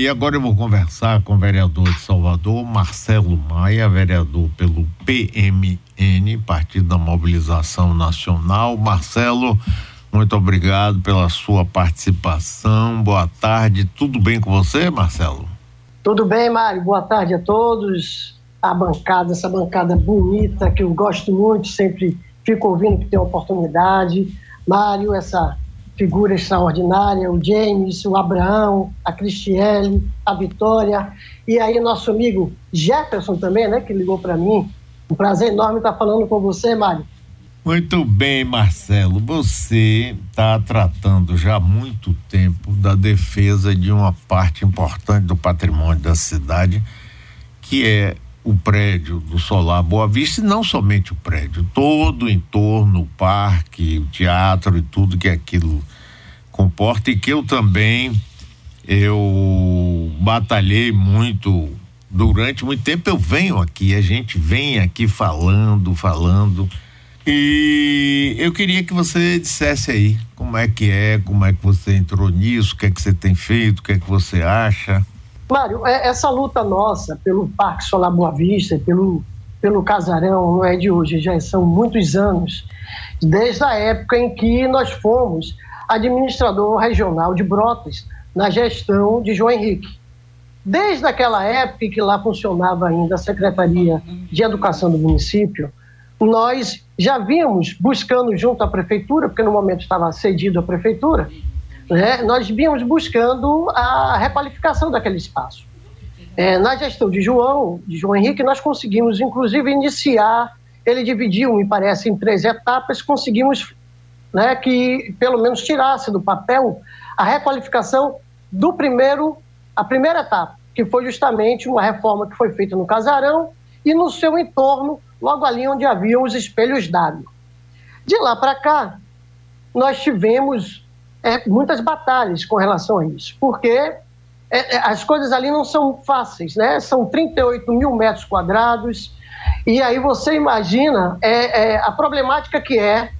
E agora eu vou conversar com o vereador de Salvador, Marcelo Maia, vereador pelo PMN, Partido da Mobilização Nacional. Marcelo, muito obrigado pela sua participação. Boa tarde. Tudo bem com você, Marcelo? Tudo bem, Mário. Boa tarde a todos. A bancada, essa bancada bonita que eu gosto muito, sempre fico ouvindo que tem oportunidade. Mário, essa figura extraordinária, o James, o Abraão, a Cristiane, a Vitória, e aí nosso amigo Jefferson também, né, que ligou para mim. Um prazer enorme estar falando com você, Mário. Muito bem, Marcelo. Você está tratando já há muito tempo da defesa de uma parte importante do patrimônio da cidade, que é o prédio do Solar Boa Vista, e não somente o prédio, todo o entorno, o parque, o teatro e tudo que aquilo comporta, e que eu também eu batalhei muito durante muito tempo eu venho aqui, a gente vem aqui falando, falando. E eu queria que você dissesse aí como é que é, como é que você entrou nisso, o que é que você tem feito, o que é que você acha. Mário, é, essa luta nossa pelo Parque Solar Boa Vista, pelo, pelo Casarão, não é de hoje, já são muitos anos, desde a época em que nós fomos administrador regional de Brotas, na gestão de João Henrique. Desde aquela época em que lá funcionava ainda a Secretaria de Educação do município, nós já vínhamos buscando junto à prefeitura, porque no momento estava cedido à prefeitura, né, nós vínhamos buscando a requalificação daquele espaço. É, na gestão de João, de João Henrique, nós conseguimos, inclusive, iniciar. Ele dividiu, me parece, em três etapas. Conseguimos né, que, pelo menos, tirasse do papel a requalificação do primeiro, a primeira etapa, que foi justamente uma reforma que foi feita no casarão e no seu entorno, logo ali onde haviam os espelhos d'água. De lá para cá, nós tivemos é, muitas batalhas com relação a isso, porque é, é, as coisas ali não são fáceis, né? São 38 mil metros quadrados, e aí você imagina é, é, a problemática que é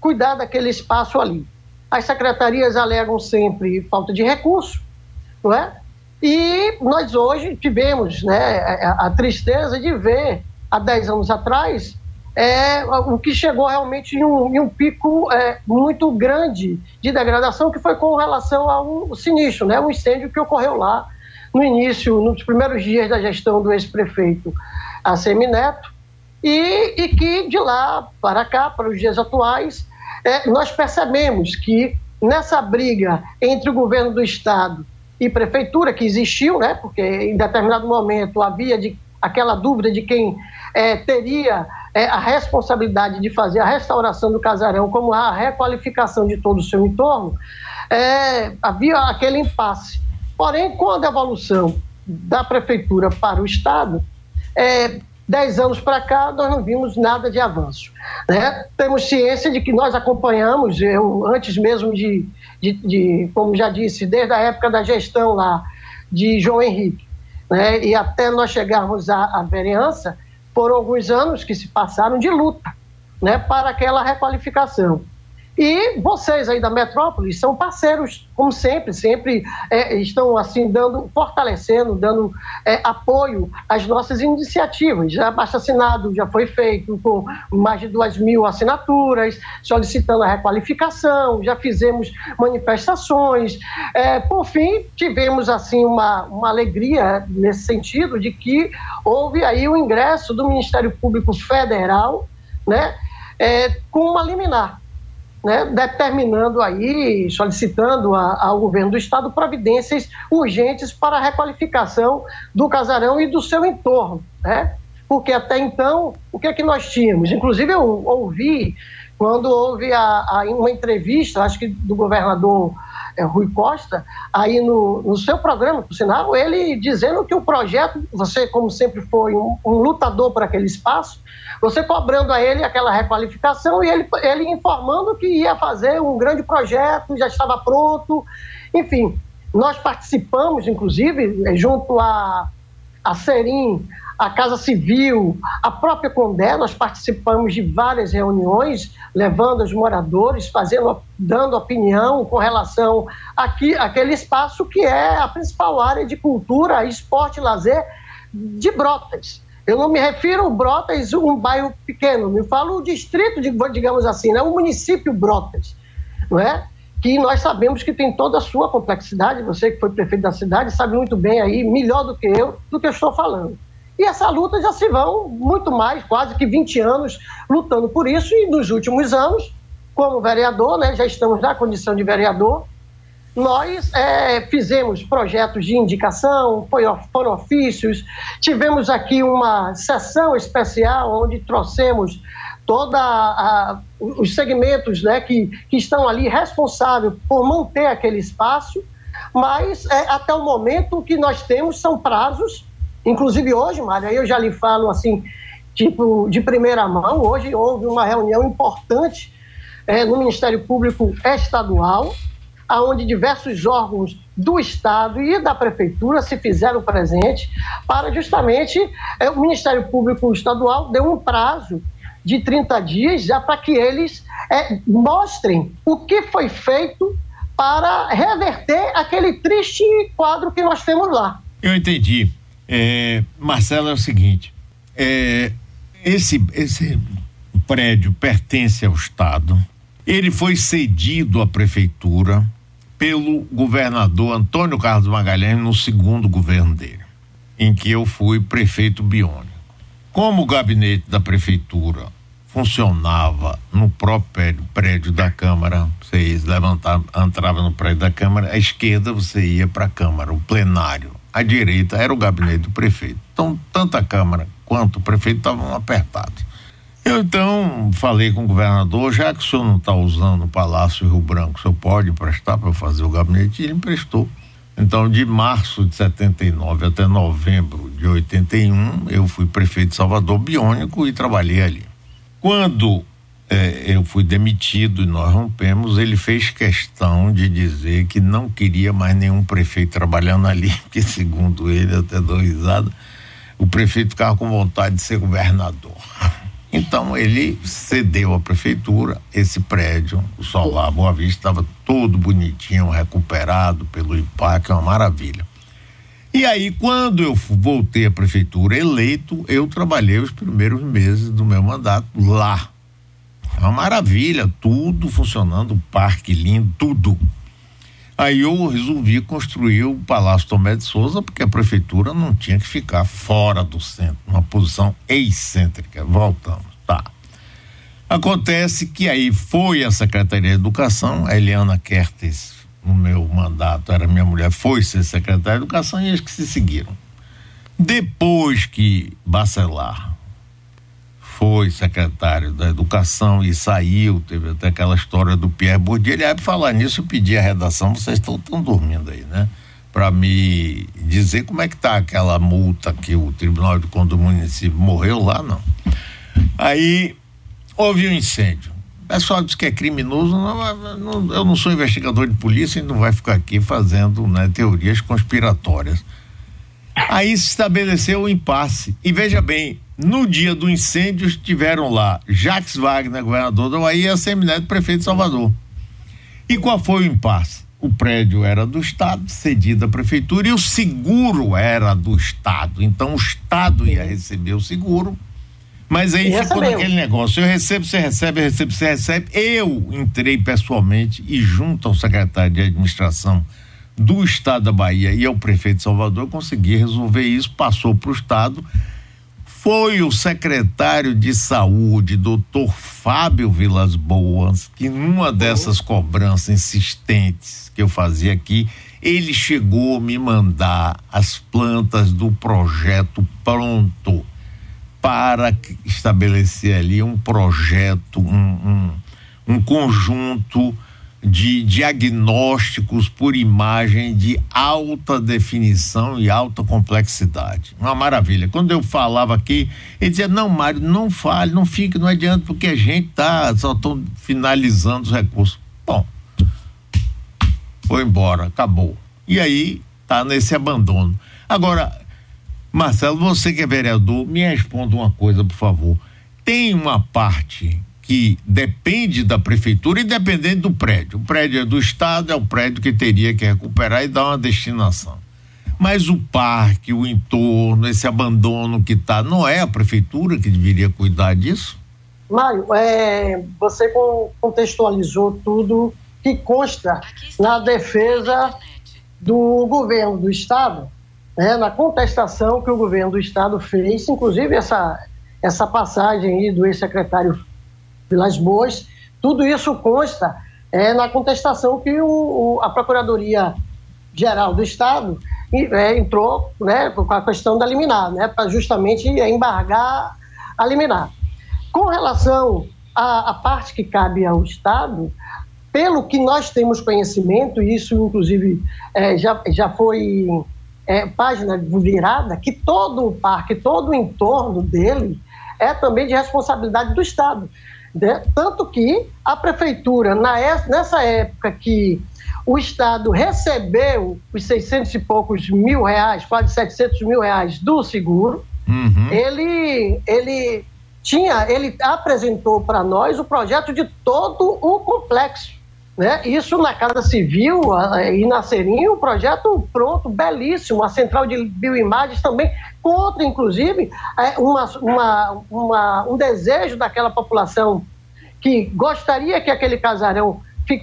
cuidar daquele espaço ali. As secretarias alegam sempre falta de recurso, não é? E nós hoje tivemos né, a, a tristeza de ver, há 10 anos atrás, é, o que chegou realmente em um, em um pico é, muito grande de degradação, que foi com relação ao sinistro, né, um incêndio que ocorreu lá no início, nos primeiros dias da gestão do ex-prefeito ACM Neto, e, e, que de lá para cá, para os dias atuais, é, nós percebemos que nessa briga entre o governo do Estado e prefeitura, que existiu, né, porque em determinado momento havia de, aquela dúvida de quem é, teria é, a responsabilidade de fazer a restauração do casarão, como a requalificação de todo o seu entorno, é, havia aquele impasse. Porém, com a devolução da prefeitura para o Estado, é, dez anos para cá, nós não vimos nada de avanço. Né? Temos ciência de que nós acompanhamos, eu, antes mesmo de, de, de, como já disse, desde a época da gestão lá de João Henrique, né? e até nós chegarmos à, à vereança, foram alguns anos que se passaram de luta né, para aquela requalificação. E vocês aí da metrópole são parceiros, como sempre, sempre é, estão assim dando, fortalecendo, dando é, apoio às nossas iniciativas. Já basta assinado já foi feito com mais de duas mil assinaturas, solicitando a requalificação, já fizemos manifestações. É, por fim, tivemos assim uma, uma alegria nesse sentido de que houve aí o ingresso do Ministério Público Federal, né, é, com uma liminar né, determinando aí, solicitando a, ao governo do estado providências urgentes para a requalificação do casarão e do seu entorno, né? Porque até então, o que é que nós tínhamos? Inclusive eu ouvi quando houve a, a, uma entrevista, acho que do governador Rui Costa, aí no, no seu programa, por sinal, ele dizendo que o projeto, você como sempre foi um, um lutador por aquele espaço, você cobrando a ele aquela requalificação e ele, ele informando que ia fazer um grande projeto, já estava pronto, enfim. Nós participamos, inclusive, junto a, a Serim, a Casa Civil, a própria Condé, nós participamos de várias reuniões, levando os moradores, fazendo, dando opinião com relação aqui, àquele espaço que é a principal área de cultura, esporte lazer de Brotas. Eu não me refiro a Brotas, um bairro pequeno, me falo o distrito, de, digamos assim, né? o município Brotas, não é? que nós sabemos que tem toda a sua complexidade, você que foi prefeito da cidade sabe muito bem aí, melhor do que eu, do que eu estou falando. E essa luta já se vão muito mais, quase que 20 anos lutando por isso, e nos últimos anos, como vereador, né, já estamos na condição de vereador, nós é, fizemos projetos de indicação, foram ofícios, tivemos aqui uma sessão especial onde trouxemos toda a, os segmentos né, que, que estão ali responsáveis por manter aquele espaço, mas é, até o momento o que nós temos são prazos Inclusive hoje, Mário, eu já lhe falo assim, tipo, de primeira mão, hoje houve uma reunião importante é, no Ministério Público Estadual, aonde diversos órgãos do Estado e da Prefeitura se fizeram presente para justamente é, o Ministério Público Estadual deu um prazo de 30 dias já para que eles é, mostrem o que foi feito para reverter aquele triste quadro que nós temos lá. Eu entendi. É, Marcelo, é o seguinte: é, esse, esse prédio pertence ao Estado. Ele foi cedido à prefeitura pelo governador Antônio Carlos Magalhães no segundo governo dele, em que eu fui prefeito biônico. Como o gabinete da prefeitura funcionava no próprio prédio da Câmara, você levantava, entrava no prédio da Câmara, à esquerda você ia para a Câmara, o plenário à direita era o gabinete do prefeito. Então, tanto a Câmara quanto o prefeito estavam apertados. Eu então falei com o governador, já que o senhor não está usando o Palácio Rio Branco, o senhor pode emprestar para fazer o gabinete? E ele emprestou. Então, de março de 79 até novembro de 81, eu fui prefeito de Salvador biônico e trabalhei ali. Quando é, eu fui demitido e nós rompemos, ele fez questão de dizer que não queria mais nenhum prefeito trabalhando ali, porque segundo ele, até dou risada, o prefeito ficava com vontade de ser governador. Então ele cedeu à prefeitura esse prédio, o Solar Boa Vista estava todo bonitinho, recuperado pelo IPAC, uma maravilha. E aí, quando eu voltei à prefeitura eleito, eu trabalhei os primeiros meses do meu mandato lá é uma maravilha, tudo funcionando, parque lindo, tudo. Aí eu resolvi construir o Palácio Tomé de Souza, porque a prefeitura não tinha que ficar fora do centro, uma posição excêntrica. Voltamos, tá. Acontece que aí foi a Secretaria de Educação, a Eliana Kertes, no meu mandato, era minha mulher, foi ser secretária de Educação e eles que se seguiram. Depois que Bacelar foi secretário da Educação e saiu, teve até aquela história do Pierre Bourdieu. Ele, para falar nisso, eu pedi a redação, vocês estão tão dormindo aí, né? Para me dizer como é que tá aquela multa que o Tribunal de Conta do município morreu lá, não. Aí houve um incêndio. O pessoal diz que é criminoso, não, não, eu não sou investigador de polícia e não vai ficar aqui fazendo né, teorias conspiratórias. Aí se estabeleceu o um impasse. E veja bem, no dia do incêndio estiveram lá Jacques Wagner, governador da Bahia, e a Semineto, prefeito de Salvador. E qual foi o impasse? O prédio era do Estado, cedido à prefeitura, e o seguro era do Estado. Então o Estado ia receber o seguro. Mas aí ficou naquele negócio: eu recebo, você recebe, eu recebo, você recebe. Eu entrei pessoalmente e, junto ao secretário de administração do Estado da Bahia e ao prefeito de Salvador, consegui resolver isso, passou para o Estado foi o secretário de saúde, doutor Fábio Vilas Boas, que numa dessas cobranças insistentes que eu fazia aqui, ele chegou a me mandar as plantas do projeto pronto para estabelecer ali um projeto, um, um, um conjunto de diagnósticos por imagem de alta definição e alta complexidade. Uma maravilha. Quando eu falava aqui, ele dizia: Não, Mário, não fale, não fique, não adianta, porque a gente tá, só estão finalizando os recursos. Bom, foi embora, acabou. E aí tá nesse abandono. Agora, Marcelo, você que é vereador, me responda uma coisa, por favor. Tem uma parte que depende da prefeitura, independente do prédio. O prédio é do Estado, é o prédio que teria que recuperar e dar uma destinação. Mas o parque, o entorno, esse abandono que está, não é a prefeitura que deveria cuidar disso? Mário, é, você contextualizou tudo que consta na defesa do governo do Estado, né, na contestação que o governo do Estado fez, inclusive essa, essa passagem aí do ex-secretário Vilas Boas, tudo isso consta é, na contestação que o, o, a Procuradoria-Geral do Estado é, entrou né, com a questão da liminar, né, para justamente embargar a liminar. Com relação à, à parte que cabe ao Estado, pelo que nós temos conhecimento, e isso inclusive é, já, já foi é, página virada, que todo o parque, todo o entorno dele é também de responsabilidade do Estado. Né? Tanto que a prefeitura, na, nessa época que o Estado recebeu os 600 e poucos mil reais, quase 700 mil reais do seguro, uhum. ele, ele tinha, ele apresentou para nós o projeto de todo o complexo. Né? Isso na Casa Civil e na Serinho, um projeto pronto, belíssimo, a central de bioimagens também, contra, inclusive, é, uma, uma, uma, um desejo daquela população que gostaria que aquele casarão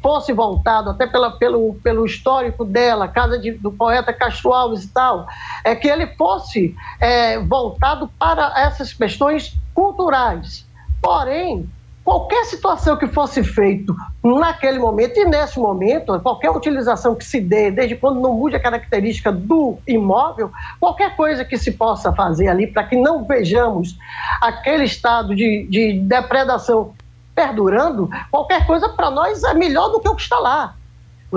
fosse voltado, até pela, pelo, pelo histórico dela, casa de, do poeta Castro Alves e tal, é que ele fosse é, voltado para essas questões culturais. Porém, qualquer situação que fosse feito naquele momento e nesse momento, qualquer utilização que se dê, desde quando não mude a característica do imóvel, qualquer coisa que se possa fazer ali para que não vejamos aquele estado de, de depredação perdurando, qualquer coisa para nós é melhor do que o que está lá.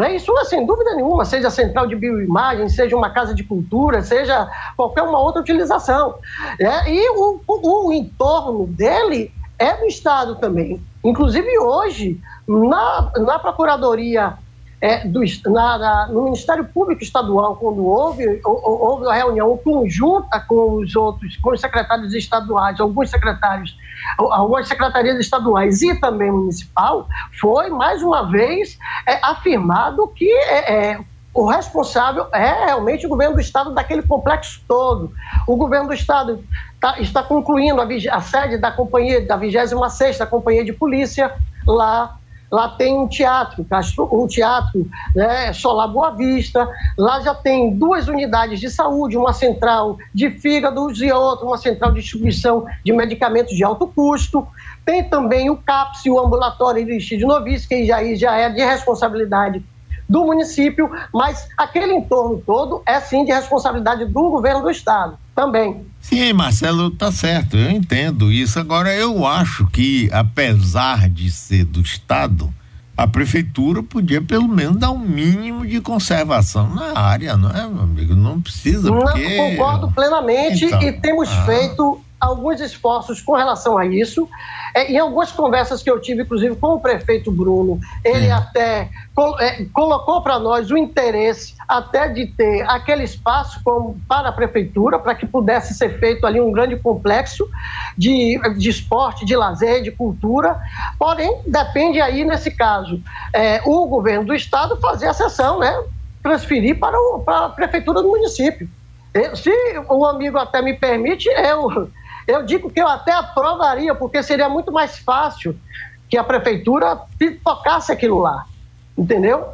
É isso, é sem dúvida nenhuma, seja central de bioimagem, seja uma casa de cultura, seja qualquer uma outra utilização. É, e o, o, o entorno dele é do Estado também. Inclusive hoje, na, na Procuradoria é, do, na, na, no Ministério Público Estadual, quando houve, houve a reunião conjunta com os outros, com os secretários estaduais, alguns secretários, algumas secretarias estaduais e também municipal, foi mais uma vez é, afirmado que é, é o responsável é realmente o governo do estado daquele complexo todo. O governo do estado tá, está concluindo a, a, sede da companhia da 26 Companhia de Polícia lá Lá tem um teatro, um teatro né, Solar Boa Vista. Lá já tem duas unidades de saúde, uma central de fígados e outra, uma central de distribuição de medicamentos de alto custo. Tem também o CAPS, o ambulatório de Novice, que já, já é de responsabilidade do município, mas aquele entorno todo é sim de responsabilidade do governo do estado também. Sim, Marcelo, tá certo, eu entendo isso. Agora, eu acho que, apesar de ser do Estado, a prefeitura podia pelo menos dar um mínimo de conservação na área, não é, meu amigo? Não precisa. Não, porque... concordo plenamente então, e temos ah. feito alguns esforços com relação a isso. É, em algumas conversas que eu tive, inclusive com o prefeito Bruno, ele hum. até col é, colocou para nós o interesse até de ter aquele espaço como, para a prefeitura, para que pudesse ser feito ali um grande complexo de, de esporte, de lazer, de cultura. Porém, depende aí, nesse caso, é, o governo do estado fazer a sessão, né? transferir para, o, para a prefeitura do município. Se o amigo até me permite, eu eu digo que eu até aprovaria, porque seria muito mais fácil que a prefeitura tocasse aquilo lá, entendeu?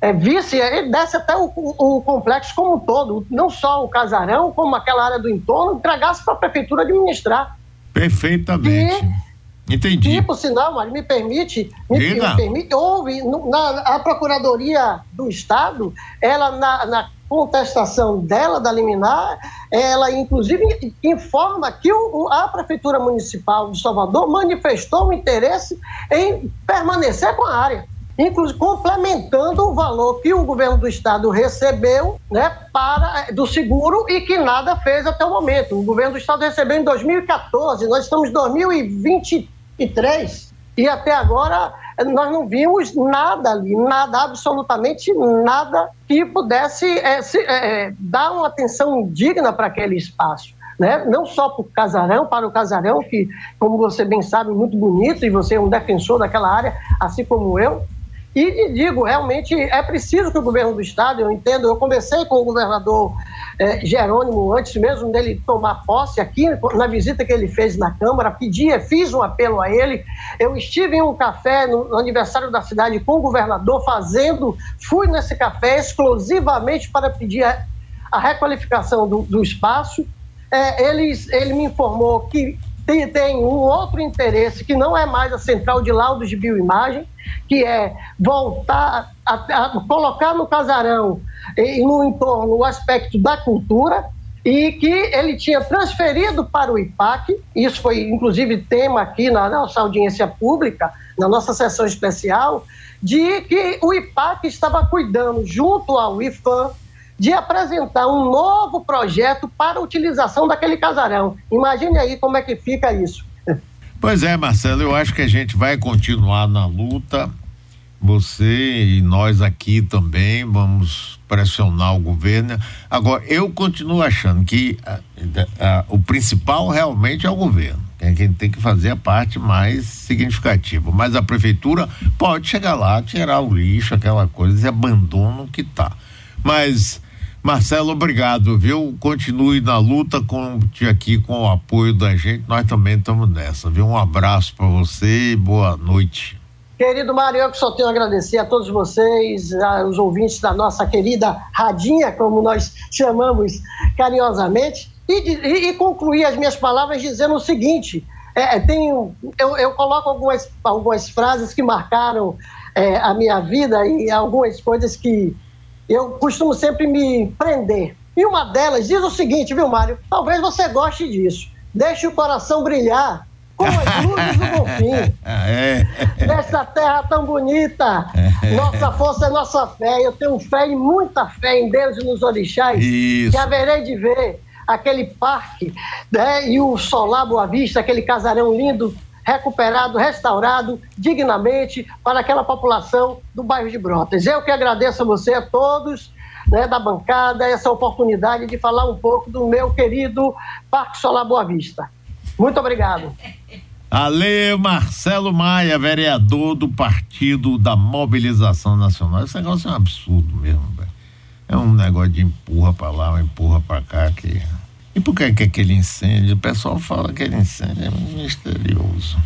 É, visse, ele desse até o, o, complexo como um todo, não só o casarão, como aquela área do entorno, entregasse para a prefeitura administrar. Perfeitamente. E, Entendi. E, por sinal, Mário, me permite, me, me permite, houve na, a Procuradoria do Estado, ela na, na contestação dela da liminar, ela inclusive informa que o, a Prefeitura Municipal de Salvador manifestou o interesse em permanecer com a área, inclusive complementando o valor que o governo do estado recebeu né, para, do seguro e que nada fez até o momento. O governo do estado recebeu em 2014, nós estamos em 2023 e até agora nós não vimos nada ali, nada, absolutamente nada que pudesse é, se, é, dar uma atenção digna para aquele espaço. Né? Não só para o casarão, para o casarão, que, como você bem sabe, é muito bonito, e você é um defensor daquela área, assim como eu, e digo, realmente é preciso que o governo do estado, eu entendo, eu conversei com o governador eh, Jerônimo antes mesmo dele tomar posse aqui, na visita que ele fez na Câmara, pedi, fiz um apelo a ele. Eu estive em um café no, no aniversário da cidade com o governador, fazendo, fui nesse café exclusivamente para pedir a, a requalificação do, do espaço. É, ele, ele me informou que tem, tem um outro interesse que não é mais a central de laudos de bioimagem, que é voltar a, a colocar no casarão e no entorno o aspecto da cultura e que ele tinha transferido para o IPAC, isso foi inclusive tema aqui na nossa audiência pública, na nossa sessão especial, de que o IPAC estava cuidando junto ao IFAM de apresentar um novo projeto para a utilização daquele casarão. Imagine aí como é que fica isso. Pois é, Marcelo, eu acho que a gente vai continuar na luta. Você e nós aqui também vamos pressionar o governo. Agora, eu continuo achando que a, a, o principal realmente é o governo. É quem tem que fazer a parte mais significativa. Mas a prefeitura pode chegar lá, tirar o lixo, aquela coisa, e abandona o que está. Mas Marcelo, obrigado, viu? Continue na luta com aqui com o apoio da gente. Nós também estamos nessa, viu? Um abraço para você e boa noite. Querido Mário, eu só tenho a agradecer a todos vocês, os ouvintes da nossa querida Radinha, como nós chamamos carinhosamente, e, e, e concluir as minhas palavras dizendo o seguinte: é, tenho, eu, eu, coloco algumas, algumas frases que marcaram é, a minha vida e algumas coisas que eu costumo sempre me prender. E uma delas diz o seguinte, viu, Mário? Talvez você goste disso. Deixe o coração brilhar como as luzes do Bonfim. É. Nessa terra tão bonita. Nossa força é nossa fé. Eu tenho fé e muita fé em Deus e nos orixás. Isso. Que haverei de ver aquele parque né, e o solar Boa Vista, aquele casarão lindo recuperado, restaurado dignamente para aquela população do bairro de Brotas. Eu que agradeço a você, a todos né, da bancada, essa oportunidade de falar um pouco do meu querido Parque Solar Boa Vista. Muito obrigado. Ale Marcelo Maia, vereador do Partido da Mobilização Nacional. Esse negócio é um absurdo mesmo, velho. É um negócio de empurra para lá, empurra para cá que e por que, que aquele incêndio? O pessoal fala que aquele incêndio é misterioso.